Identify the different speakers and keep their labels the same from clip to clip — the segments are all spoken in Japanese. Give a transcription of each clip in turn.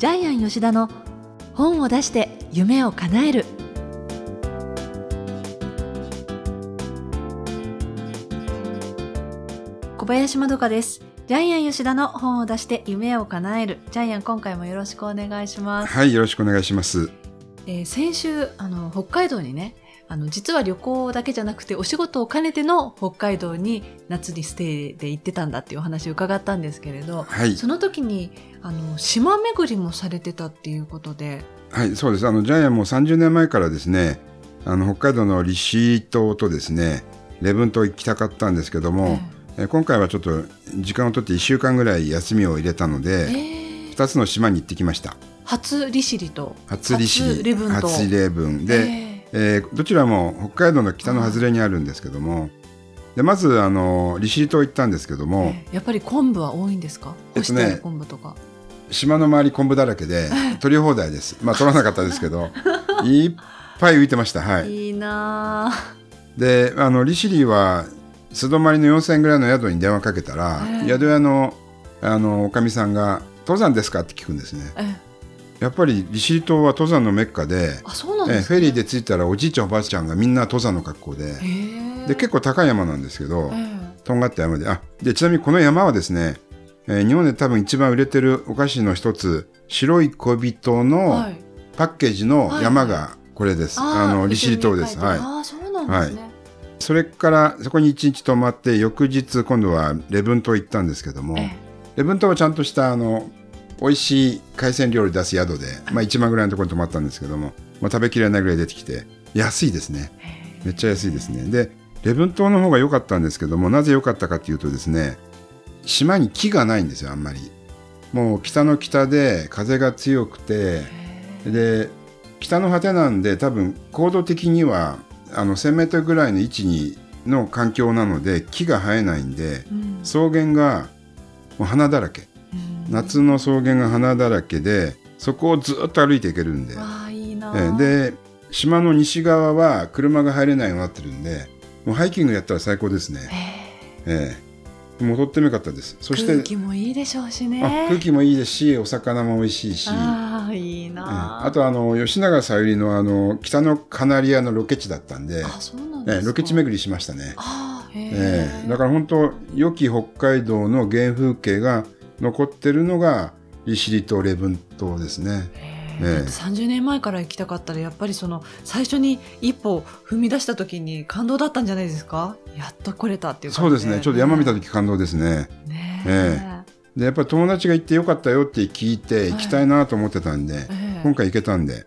Speaker 1: ジャイアン吉田の本を出して夢を叶える。小林まどかです。ジャイアン吉田の本を出して夢を叶える。ジャイアン今回もよろしくお願いします。
Speaker 2: はい、よろしくお願いします。
Speaker 1: えー先週あの北海道にねあの実は旅行だけじゃなくてお仕事を兼ねての北海道に夏にステイで行ってたんだっていうお話を伺ったんですけれど、
Speaker 2: はい、
Speaker 1: その時にあの島巡りもされてたっていうことで、
Speaker 2: はい、そうです。あのジャイアンも30年前からですね、あの北海道の利尻島とですね、礼文島行きたかったんですけども、え今回はちょっと時間を取って1週間ぐらい休みを入れたの
Speaker 1: え
Speaker 2: で、
Speaker 1: ー
Speaker 2: 2つの島に行ってきました。
Speaker 1: 初利尻と
Speaker 2: 初利尻、
Speaker 1: 初礼文
Speaker 2: で、
Speaker 1: えー
Speaker 2: えーどちらも北海道の北の外れにあるんですけども、でまずあの利尻島行ったんですけども、
Speaker 1: えーやっぱり昆布は多いんですか？干してある昆布とか、
Speaker 2: 島の周り昆布だらけで取り放題です。まあ取らなかったですけど、いっぱい浮いてました。はい。
Speaker 1: いいな
Speaker 2: であの利尻は素泊まりの4000円ぐらいの宿に電話かけたら、
Speaker 1: ええ
Speaker 2: 宿屋のあのおかみさんが「登山ですか?」って聞くんですね
Speaker 1: ーえ
Speaker 2: やっぱり利尻島は登山のメッカで
Speaker 1: あそうなん
Speaker 2: え
Speaker 1: ですか？
Speaker 2: フェリーで着いたらおじいちゃんおばあちゃんがみんな登山の格好でで結構高い山なんですけど
Speaker 1: えー
Speaker 2: とんがった山であでちなみにこの山はですね、えー日本で多分一番売れてるお菓子の一つ白い小人の
Speaker 1: はい。
Speaker 2: パッケージの山がこれです、あ
Speaker 1: ー
Speaker 2: の利尻島です。はい。
Speaker 1: そうなんですね、
Speaker 2: それからそこに一日泊まって翌日今度は礼文島行ったんですけども
Speaker 1: え。
Speaker 2: 礼文島はちゃんとしたあの美味しい海鮮料理出す宿で、まあ、1万ぐらいのところに泊まったんですけども、まあ、食べきれないぐらい出てきて安いですね。
Speaker 1: え
Speaker 2: めっちゃ安いですね。で礼文島の方が良かったんですけどもなぜ良かったかっていうとですね島に木がないんですよあんまり。もう北の北で風が強くてで北の果てなんで多分高度的にはあの1,000メートルぐらいの位置にの環境なので木が生えないんで
Speaker 1: うん。
Speaker 2: 草原がもう花だらけ。
Speaker 1: うん
Speaker 2: 夏の草原が花だらけでそこをずっと歩いていけるんで,、
Speaker 1: いいな
Speaker 2: え
Speaker 1: ー
Speaker 2: で島の西側は車が入れないようになってるんでもうハイキングやったら最高ですね、
Speaker 1: へ
Speaker 2: え。えもうとってもよかったです。そ
Speaker 1: ー
Speaker 2: して
Speaker 1: 空気もいいでしょうしね。
Speaker 2: あ空気もいいですしお魚も美味しいし。
Speaker 1: あーいい
Speaker 2: ええ。
Speaker 1: なー
Speaker 2: あとあの吉永小百合のあの北のカナリアのロケ地だったんで、
Speaker 1: あそうなんですか。
Speaker 2: ええロケ地巡りしましたね。
Speaker 1: あ
Speaker 2: ええ。だ
Speaker 1: か
Speaker 2: から本当良き北海道の原風景が残ってるのが利尻島礼文島ですね。え。え
Speaker 1: 30年前から行きたかったらやっぱりその最初に一歩踏み出した時に感動だったんじゃないですか？やっと来れたっていう感じ
Speaker 2: そうですね。ちょっと山見た時感動ですね。
Speaker 1: ね
Speaker 2: え。でやっぱり友達が行ってよかったよって聞いて行きたいなと思ってたんで、
Speaker 1: ええ。
Speaker 2: 今回行けたんで。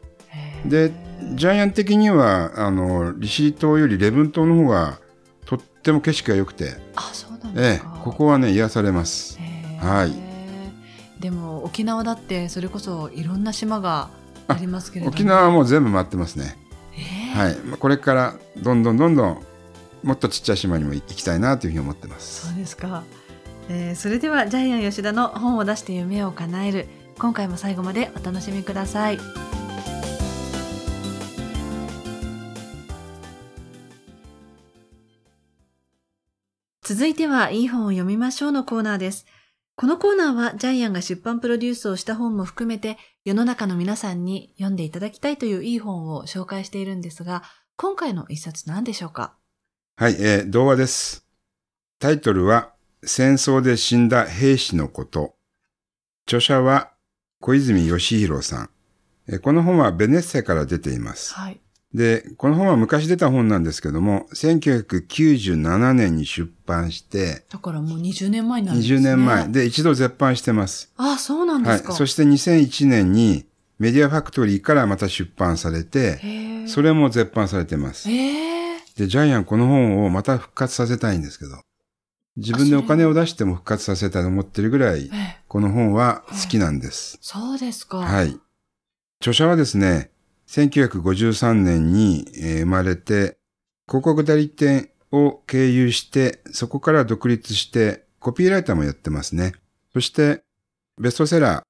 Speaker 2: でジャイアン的にはあの利尻島より礼文島の方がとっても景色が良くて、
Speaker 1: あそうなんで
Speaker 2: ええ。
Speaker 1: すか、
Speaker 2: ここはね癒されます。
Speaker 1: へー
Speaker 2: はい。
Speaker 1: でも沖縄だってそれこそいろんな島がありますけれども。
Speaker 2: 沖縄はもう全部回ってますね。
Speaker 1: ええ
Speaker 2: はい、まあこれからどんどんどんどんもっとちっちゃい島にも行きたいなというふうに思ってます。
Speaker 1: そうですか、えーそれではジャイアン吉田の本を出して夢を叶える。今回も最後までお楽しみください。続いてはいい本を読みましょうのコーナーですこのコーナーはジャイアンが出版プロデュースをした本も含めて世の中の皆さんに読んでいただきたいといういい本を紹介しているんですが今回の一冊何でしょうか？
Speaker 2: はい、えー童話です。タイトルは戦争で死んだ兵士のこと。著者は小泉義弘さん。えーこの本はベネッセから出ています。
Speaker 1: はい
Speaker 2: で、この本は昔出た本なんですけども、1997年に出版して、
Speaker 1: だからもう20年前になるんですね
Speaker 2: 20年前で一度絶版してます。
Speaker 1: あ、そうなんで
Speaker 2: はい。
Speaker 1: すか。
Speaker 2: そして2001年にメディアファクトリーからまた出版されて。それも絶版されてます。
Speaker 1: ええ。
Speaker 2: で、ジャイアンこの本をまた復活させたいんですけど、自分でお金を出しても復活させたいと思ってるぐらい、
Speaker 1: ええ
Speaker 2: この本は好きなんです。
Speaker 1: そうですか。
Speaker 2: はい。著者はですね、1953年に生まれて、広告代理店を経由して、そこから独立して、コピーライターもやってますね。そして、ベストセラ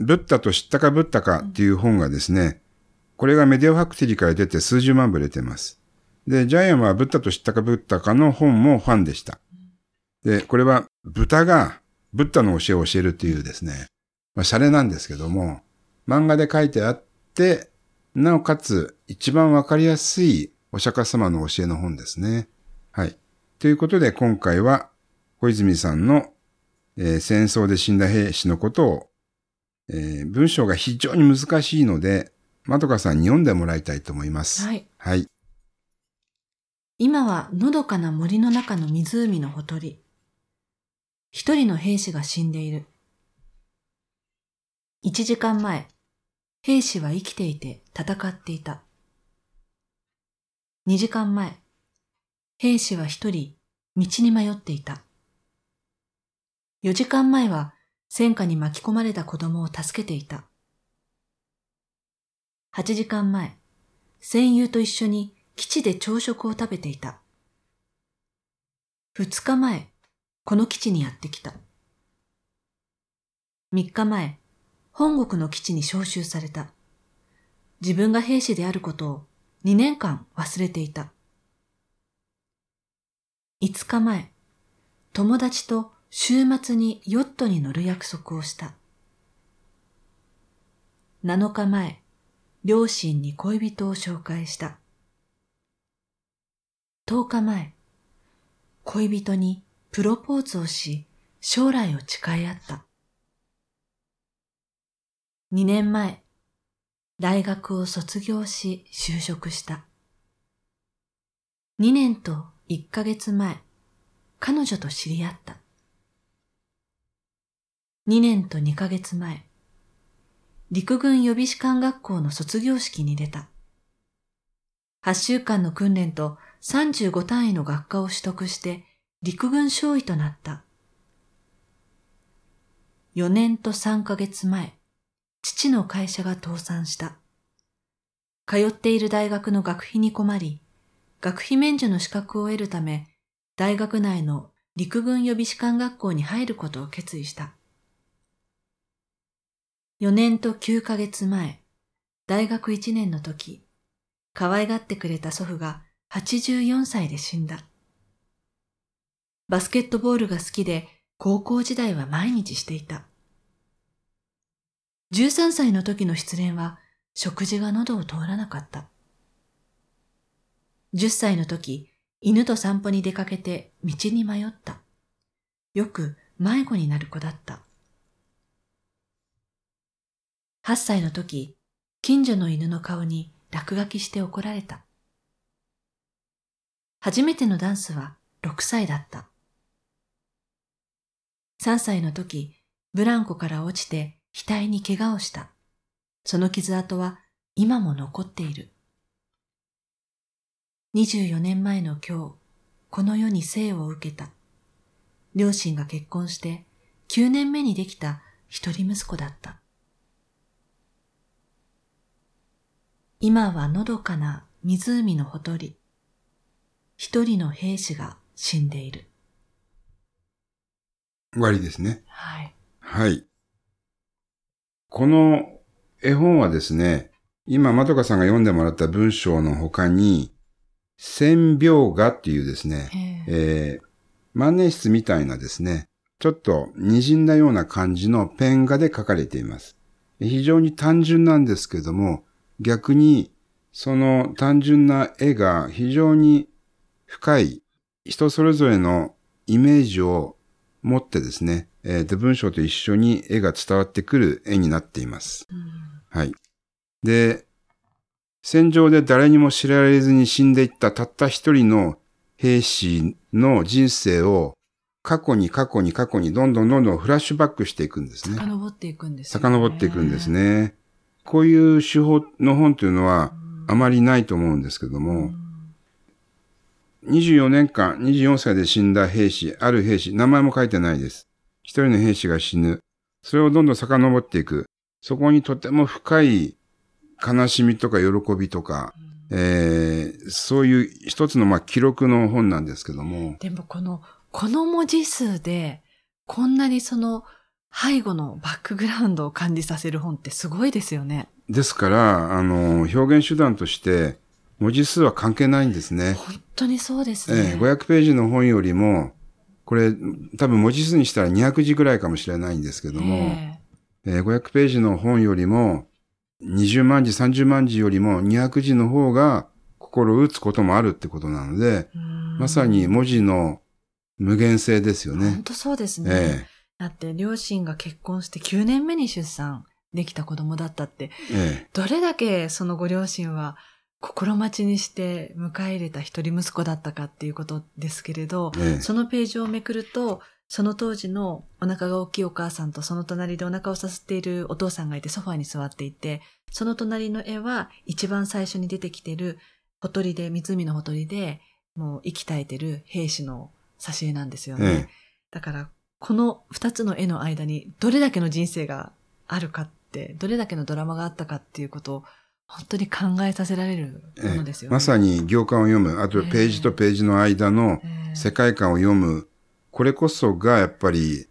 Speaker 2: ー、ブッダと知ったかブッダかっていう本がですね、これがメディアファクトリから出て数十万部出てます。で、ジャイアンはブッダと知ったかブッダかの本もファンでした。で、これは豚がブッダの教えを教えるっていうですね、まあ、シャレなんですけども、漫画で書いてあって、なおかつ一番わかりやすいお釈迦様の教えの本ですね。はい。ということで今回は小泉さんの、えー戦争で死んだ兵士のことを、えー文章が非常に難しいので、まどかさんに読んでもらいたいと思います。
Speaker 1: はい。
Speaker 2: はい。
Speaker 1: 今はのどかな森の中の湖のほとり。一人の兵士が死んでいる。一時間前、兵士は生きていて戦っていた。二時間前、兵士は一人道に迷っていた。四時間前は戦火に巻き込まれた子供を助けていた。八時間前、戦友と一緒に基地で朝食を食べていた。二日前、この基地にやってきた。三日前、本国の基地に召集された。自分が兵士であることを二年間忘れていた。五日前、友達と週末にヨットに乗る約束をした。七日前、両親に恋人を紹介した。10日前、恋人にプロポーズをし、将来を誓い合った。2年前、大学を卒業し就職した。2年と1ヶ月前、彼女と知り合った。2年と2ヶ月前、陸軍予備士官学校の卒業式に出た。8週間の訓練と35単位の学科を取得して陸軍少尉となった。4年と3ヶ月前、父の会社が倒産した。通っている大学の学費に困り、学費免除の資格を得るため、大学内の陸軍予備士官学校に入ることを決意した。4年と9ヶ月前、大学1年の時、可愛がってくれた祖父が84歳で死んだ。バスケットボールが好きで高校時代は毎日していた。13歳の時の失恋は食事が喉を通らなかった。10歳の時、犬と散歩に出かけて道に迷った。よく迷子になる子だった。8歳の時、近所の犬の顔に落書きして怒られた。初めてのダンスは6歳だった。3歳の時、ブランコから落ちて額に怪我をした。その傷跡は今も残っている。24年前の今日、この世に生を受けた。両親が結婚して9年目にできた一人息子だった。今はのどかな湖のほとり、一人の兵士が死んでいる。
Speaker 2: 終わりですね。
Speaker 1: はい。
Speaker 2: はい。この絵本はですね、今、まどかさんが読んでもらった文章の他に、千描画っていうですね、えー、万年筆みたいなですね、ちょっと滲んだような感じのペン画で描かれています。非常に単純なんですけども、逆にその単純な絵が非常に深い人それぞれのイメージを持ってですね、えー、と文章と一緒に絵が伝わってくる絵になっています。はい。で、戦場で誰にも知られずに死んでいったたった一人の兵士の人生を過去に過去に過去にどんどんどんどんフラッシュバックしていくんですね。
Speaker 1: 遡っていくんですね。
Speaker 2: 遡っていくんですね。こういう手法の本というのはあまりないと思うんですけども、24年間、24歳で死んだ兵士、ある兵士、名前も書いてないです。一人の兵士が死ぬ。それをどんどん遡っていく。そこにとても深い悲しみとか喜びとか、えー、そういう一つのまあ記録の本なんですけども。
Speaker 1: でもこの、この文字数で、こんなにその背後のバックグラウンドを感じさせる本ってすごいですよね。
Speaker 2: ですから、あの、表現手段として、文字数は関係ないんですね。
Speaker 1: 本当にそうですね。
Speaker 2: ええ、500ページの本よりも、これ、多分文字数にしたら200字ぐらいかもしれないんですけども、ええー、500ページの本よりも、20万字、30万字よりも200字の方が心を打つこともあるってことなので、まさに文字の無限性ですよね。
Speaker 1: 本当そうですね。
Speaker 2: え
Speaker 1: だって両親が結婚して9年目に出産できた子供だったって、
Speaker 2: ええ
Speaker 1: どれだけそのご両親は心待ちにして迎え入れた一人息子だったかっていうことですけれど、
Speaker 2: ええ
Speaker 1: そのページをめくると、その当時のお腹が大きいお母さんとその隣でお腹をさせているお父さんがいてソファーに座っていて、その隣の絵は一番最初に出てきてるほとりで、湖のほとりで、もう息絶えてる兵士の挿絵なんですよね。
Speaker 2: え
Speaker 1: だから、この二つの絵の間にどれだけの人生があるかって、どれだけのドラマがあったかっていうことを本当に考えさせられる
Speaker 2: え
Speaker 1: ものですよね。
Speaker 2: まさに行間を読む、あとページとページの間の
Speaker 1: ええ
Speaker 2: 世界観を読む、これこそがやっぱり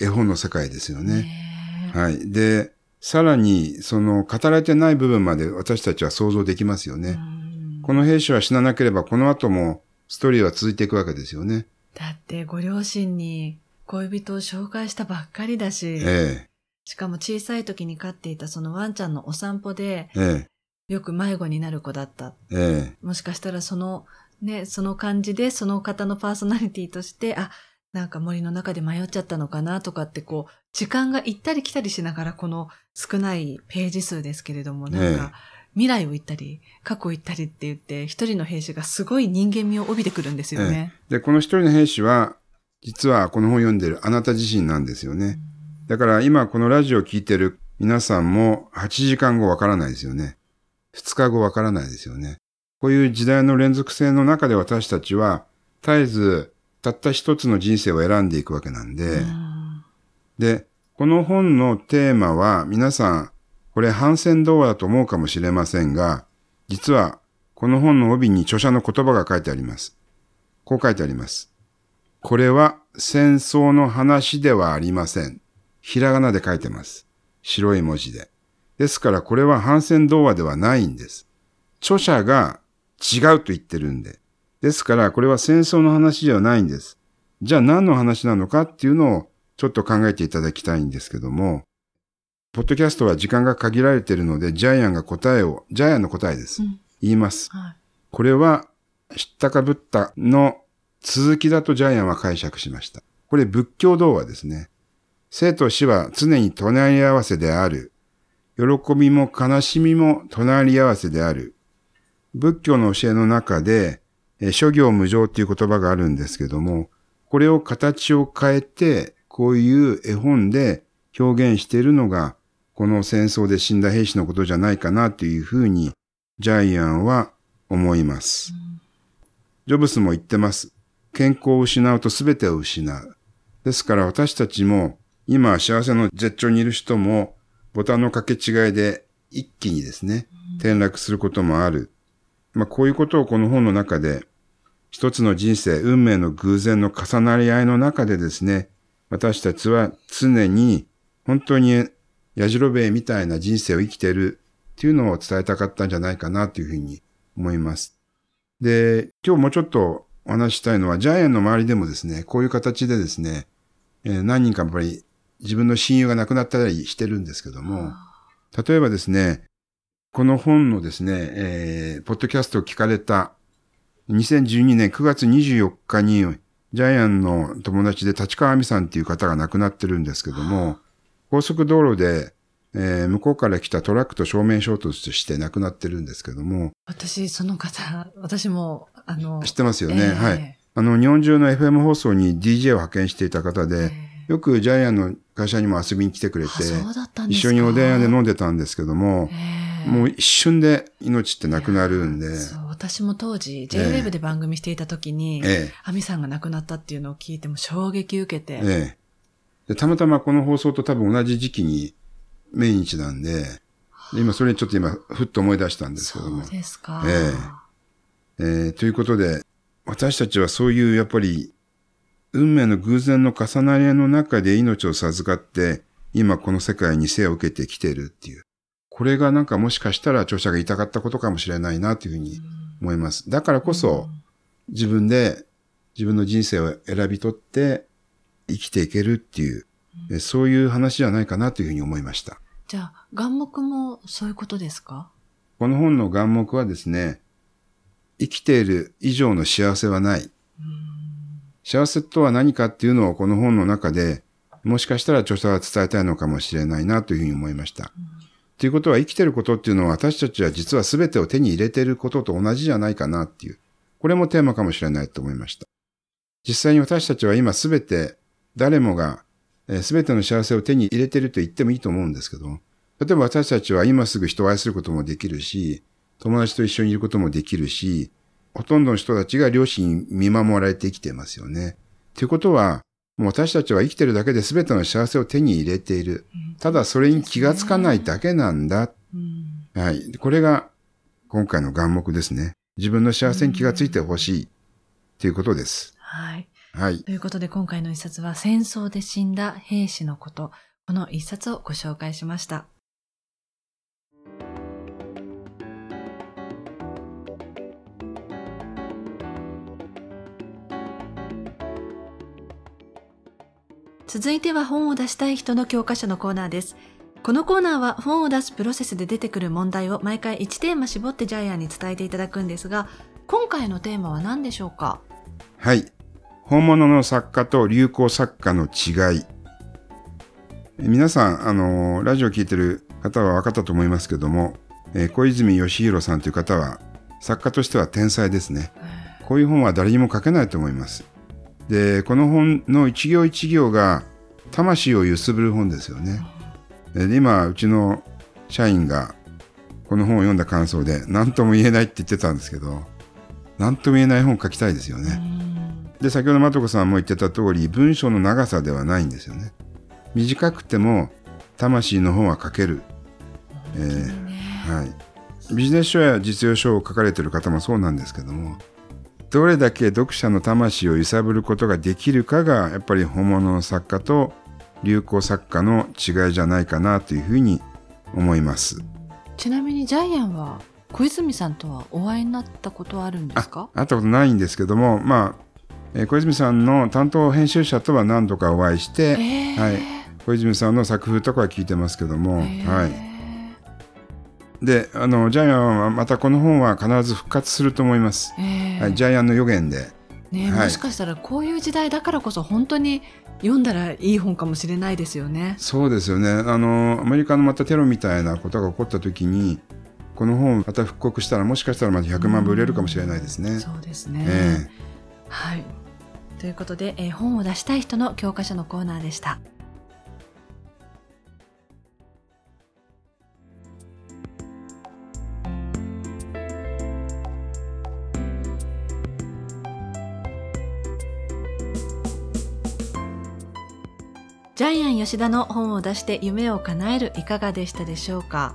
Speaker 2: 絵本の世界ですよね。
Speaker 1: ねえ
Speaker 2: はい。で、さらに、その語られてない部分まで私たちは想像できますよね。
Speaker 1: うん
Speaker 2: この兵士は死ななければ、この後もストーリーは続いていくわけですよね。
Speaker 1: だってご両親に恋人を紹介したばっかりだし、
Speaker 2: え
Speaker 1: しかも小さい時に飼っていたそのワンちゃんのお散歩で
Speaker 2: え、え
Speaker 1: よく迷子になる子だった。
Speaker 2: え、え
Speaker 1: もしかしたらそのね、その感じでその方のパーソナリティとして、あ、なんか森の中で迷っちゃったのかなとかってこう、時間が行ったり来たりしながらこの少ないページ数ですけれども、なんか、未来を行ったり、過去を行ったりって言って、一人の兵士がすごい人間味を帯びてくるんですよね。
Speaker 2: え。で、この一人の兵士は、実はこの本を読んでるあなた自身なんですよね。だから今このラジオを聞いてる皆さんも8時間後わからないですよね。2日後わからないですよね。こういう時代の連続性の中で私たちは絶えずたった一つの人生を選んでいくわけなんで、
Speaker 1: うん
Speaker 2: で、この本のテーマは皆さん、これ反戦童話だと思うかもしれませんが、実はこの本の帯に著者の言葉が書いてあります。こう書いてあります。これは戦争の話ではありません。ひらがなで書いてます。白い文字で。ですからこれは反戦童話ではないんです。著者が違うと言ってるんで。ですからこれは戦争の話ではないんです。じゃあ何の話なのかっていうのをちょっと考えていただきたいんですけども、ポッドキャストは時間が限られているので、ジャイアンが答えを、ジャイアンの答えです。
Speaker 1: うん
Speaker 2: 言います。
Speaker 1: はい
Speaker 2: これは、知ったかぶったの続きだとジャイアンは解釈しました。これ仏教童話ですね。生と死は常に隣り合わせである。喜びも悲しみも隣り合わせである。仏教の教えの中で、諸行無常っていう言葉があるんですけども、これを形を変えて、こういう絵本で表現しているのが、この戦争で死んだ兵士のことじゃないかなというふうに、ジャイアンは思います。ジョブスも言ってます。健康を失うと全てを失う。ですから私たちも、今幸せの絶頂にいる人も、ボタンの掛け違いで一気にですね、転落することもある。まあこういうことをこの本の中で、一つの人生、運命の偶然の重なり合いの中でですね、私たちは常に本当にやじろべえみたいな人生を生きているっていうのを伝えたかったんじゃないかなというふうに思います。で、今日もうちょっとお話ししたいのは、ジャイアンの周りでもですね、こういう形でですね、えー何人かやっぱり自分の親友が亡くなったりしてるんですけども、例えばですね、この本のですね、えーポッドキャストを聞かれた2012年9月24日にジャイアンの友達で立川亜美さんっていう方が亡くなってるんですけども、高速道路で、えー向こうから来たトラックと正面衝突して亡くなってるんですけども、
Speaker 1: 私、その方、私も、あの、
Speaker 2: 知ってますよね？
Speaker 1: ええ
Speaker 2: はい。あの、日本中の FM 放送に DJ を派遣していた方で、
Speaker 1: え
Speaker 2: よくジャイアンの会社にも遊びに来てくれて一緒にお電話で飲んでたんですけども、
Speaker 1: ええ。
Speaker 2: もう一瞬で命ってなくなるんで、
Speaker 1: そう、私も当時、
Speaker 2: ええ。
Speaker 1: JWEB で番組していた時に、
Speaker 2: え
Speaker 1: アミさんが亡くなったっていうのを聞いても衝撃受けて、
Speaker 2: え、え。え。で、たまたまこの放送と多分同じ時期に命日なんで、で今それちょっと今、ふっと思い出したんですけども。
Speaker 1: そう。ですか。
Speaker 2: ええ。ーということで、私たちはそういうやっぱり、運命の偶然の重なり合いの中で命を授かって、今この世界に生を受けてきているっていう。これがなんかもしかしたら著者が言いたかったことかもしれないなというふうに思います。だからこそ、自分で自分の人生を選び取って生きていけるっていう、えそういう話じゃないかなというふうに思いました。
Speaker 1: じゃあ、願目もそういうことですか？
Speaker 2: この本の願目はですね、生きている以上の幸せはない。幸せとは何かっていうのをこの本の中で、もしかしたら著者は伝えたいのかもしれないなというふうに思いました。ということは生きてることっていうのは私たちは実は全てを手に入れていることと同じじゃないかなっていう。これもテーマかもしれないと思いました。実際に私たちは今全て誰もが全ての幸せを手に入れてると言ってもいいと思うんですけど、例えば私たちは今すぐ人を愛することもできるし、友達と一緒にいることもできるし、ほとんどの人たちが両親に見守られて生きていますよね。ということは、もう私たちは生きてるだけで全ての幸せを手に入れている。ただそれに気がつかないだけなんだ。
Speaker 1: うん。
Speaker 2: はい。これが今回の願目ですね。自分の幸せに気がついてほしいということです。
Speaker 1: はい。
Speaker 2: はい。
Speaker 1: ということで今回の一冊は戦争で死んだ兵士のこと。この一冊をご紹介しました。続いては本を出したい人の教科書のコーナーです。このコーナーは本を出すプロセスで出てくる問題を毎回1テーマ絞ってジャイアンに伝えていただくんですが、今回のテーマは何でしょうか？
Speaker 2: はい。本物の作家と流行作家の違い。え皆さん、あのラジオ聞いてる方は分かったと思いますけども、えー小泉義弘さんという方は、作家としては天才ですね。こういう本は誰にも書けないと思います。で、この本の一行一行が、魂を揺すぶる本ですよね。で今、うちの社員が、この本を読んだ感想で、何とも言えないって言ってたんですけど、何とも言えない本書きたいですよね。で、先ほどまとこさんも言ってた通り、文章の長さではないんですよね。短くても、魂の本は書ける。えーはい。ビジネス書や実用書を書かれている方もそうなんですけども、どれだけ読者の魂を揺さぶることができるかが、やっぱり本物の作家と流行作家の違いじゃないかなというふうに思います。
Speaker 1: ちなみにジャイアンは小泉さんとはお会いになったことはあるんですか？
Speaker 2: 会ったことないんですけども、まあ、えー小泉さんの担当編集者とは何度かお会いして、
Speaker 1: えー
Speaker 2: はい、小泉さんの作風とかは聞いてますけども、はい。で、あの、ジャイアンはまたこの本は必ず復活すると思います。
Speaker 1: えー
Speaker 2: はい、ジャイアンの予言で。
Speaker 1: ね
Speaker 2: はい
Speaker 1: もしかしたらこういう時代だからこそ本当に読んだらいい本かもしれないですよね。
Speaker 2: そうですよね。あの、アメリカのまたテロみたいなことが起こった時に、この本また復刻したらもしかしたらまた100万部売れるかもしれないですね。
Speaker 1: そうですね。
Speaker 2: え
Speaker 1: はい。ということで、えー本を出したい人の教科書のコーナーでした。ジャイアン吉田の本を出して夢を叶えるいかがでしたでしょうか？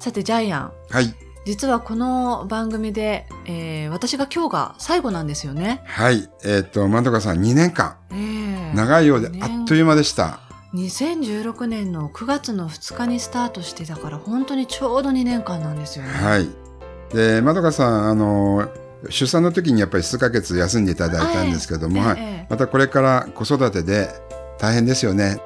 Speaker 1: さてジャイアン、
Speaker 2: はい。
Speaker 1: 実はこの番組で、えー私が今日が最後なんですよね。
Speaker 2: はい。えっ、と、まどかさん2年間。
Speaker 1: ええ
Speaker 2: 長いようで
Speaker 1: ね
Speaker 2: あっという間でした。
Speaker 1: 2016年の9月の2日にスタートしてだから本当にちょうど2年間なんですよね。
Speaker 2: はい。で、まどかさん、あの、出産の時にやっぱり数ヶ月休んでいただいたんですけども、はい
Speaker 1: ええええ
Speaker 2: またこれから子育てで大変ですよね。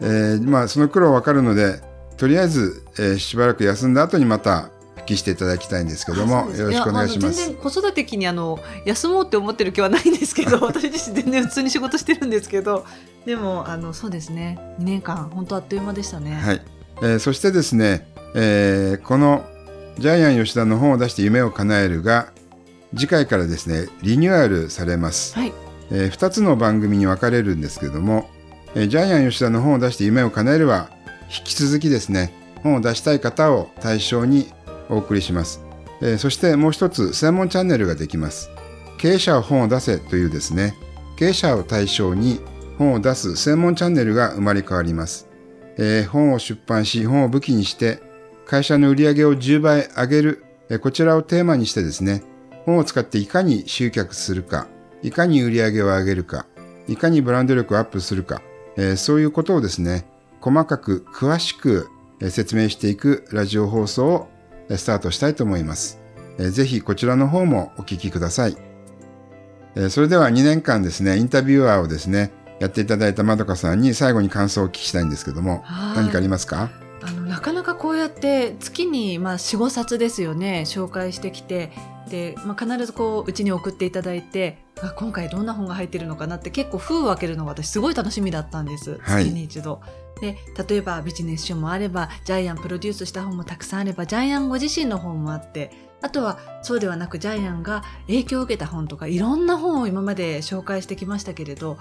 Speaker 2: えーまあ、その苦労わかるので、とりあえず、えーしばらく休んだ後にまた復帰していただきたいんですけども、よろしくお願いします。
Speaker 1: 子育て期にあの休もうって思ってる気はないんですけど 私自身全然普通に仕事してるんですけどでもあのそうですね2年間本当あっという間でしたね。
Speaker 2: はい。えーそしてですね、えーこのジャイアン吉田の本を出して夢を叶えるが、次回からですね、リニューアルされます。
Speaker 1: はい
Speaker 2: え2つの番組に分かれるんですけども、えジャイアン吉田の本を出して夢を叶えるは、引き続きですね、本を出したい方を対象にお送りします。えそしてもう一つ、専門チャンネルができます。経営者は本を出せというですね、経営者を対象に本を出す専門チャンネルが生まれ変わります。えー本を出版し、本を武器にして、会社の売り上げを10倍上げる、えーこちらをテーマにしてですね、本を使っていかに集客するか、いかに売り上げを上げるか、いかにブランド力をアップするか、えーそういうことをですね、細かく詳しくえー説明していくラジオ放送をえースタートしたいと思います。えーぜひこちらの方もお聞きください。えーそれでは2年間ですね、インタビュアーをですね、やっていただいたまどかさんに最後に感想をお聞きしたいんですけども、
Speaker 1: はい
Speaker 2: 何かありますか？
Speaker 1: あのなかなかこうやって月にまあ4、5冊ですよね紹介してきてで、まあ、必ずこううちに送っていただいてあ今回どんな本が入ってるのかなって結構封を開けるのが私すごい楽しみだったんです、
Speaker 2: はい
Speaker 1: 月に一度。で例えばビジネス書もあればジャイアンプロデュースした本もたくさんあればジャイアンご自身の本もあってあとはそうではなくジャイアンが影響を受けた本とかいろんな本を今まで紹介してきましたけれど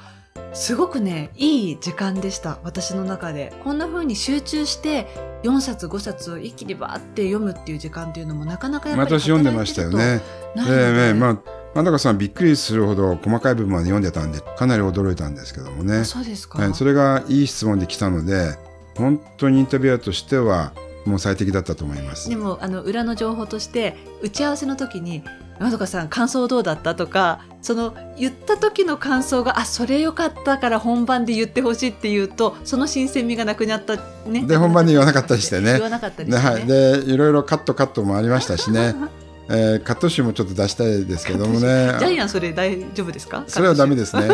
Speaker 1: すごくねいい時間でした私の中でこんな風に集中して4冊5冊を一気にバーって読むっていう時間っていうのもなかなかやっぱり
Speaker 2: 私読んでましたよね。
Speaker 1: 働いてるとないので
Speaker 2: ええまあ、まどかさんびっくりするほど細かい部分まで読んでたんで、かなり驚いたんですけどもね。
Speaker 1: そうですか、
Speaker 2: はい、それがいい質問で来たので、本当にインタビュアーとしては、もう最適だったと思います。
Speaker 1: でもあの裏の情報として打ち合わせの時に「まどかさん感想どうだった?」とかその言った時の感想が「あそれよかったから本番で言ってほしい」って言うとその新鮮味がなくなったね。
Speaker 2: で本番で言わなかったりしてね。
Speaker 1: 言わなかったり
Speaker 2: で
Speaker 1: して、ね。
Speaker 2: はい、でいろいろカットカットもありましたしね、えーカット集もちょっと出したいですけどもね。
Speaker 1: ジャイアンそれ大丈夫ですか？
Speaker 2: それはダメですね。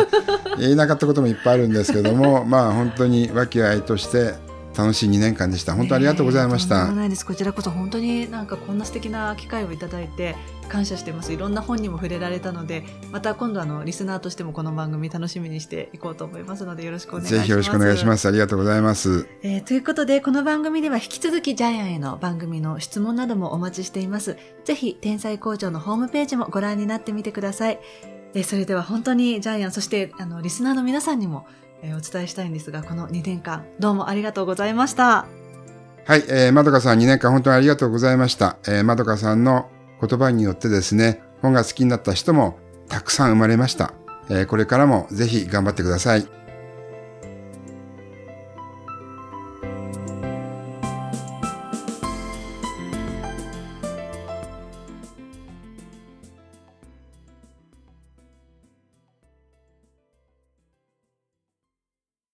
Speaker 2: 言えなかったこともいっぱいあるんですけども まあ本当に和気あいとして楽しい2年間でした。本当ありがとうございました、
Speaker 1: ねえとんでもないです。こちらこそ本当になんかこんな素敵な機会をいただいて感謝してます。いろんな本にも触れられたのでまた今度あのリスナーとしてもこの番組楽しみにしていこうと思いますのでよろしくお願いします。
Speaker 2: ぜひよろしくお願いします。ありがとうございます。
Speaker 1: えーということで、この番組では引き続きジャイアンへの番組の質問などもお待ちしています。ぜひ、天才工場のホームページもご覧になってみてください。えーそれでは本当にジャイアン、そしてあのリスナーの皆さんにも、えーお伝えしたいんですが、この2年間、どうもありがとうございました。
Speaker 2: はい、えー、まどかさん2年間本当にありがとうございました。えー、まどかさんの言葉によってですね、本が好きになった人もたくさん生まれました。えーこれからもぜひ頑張ってください。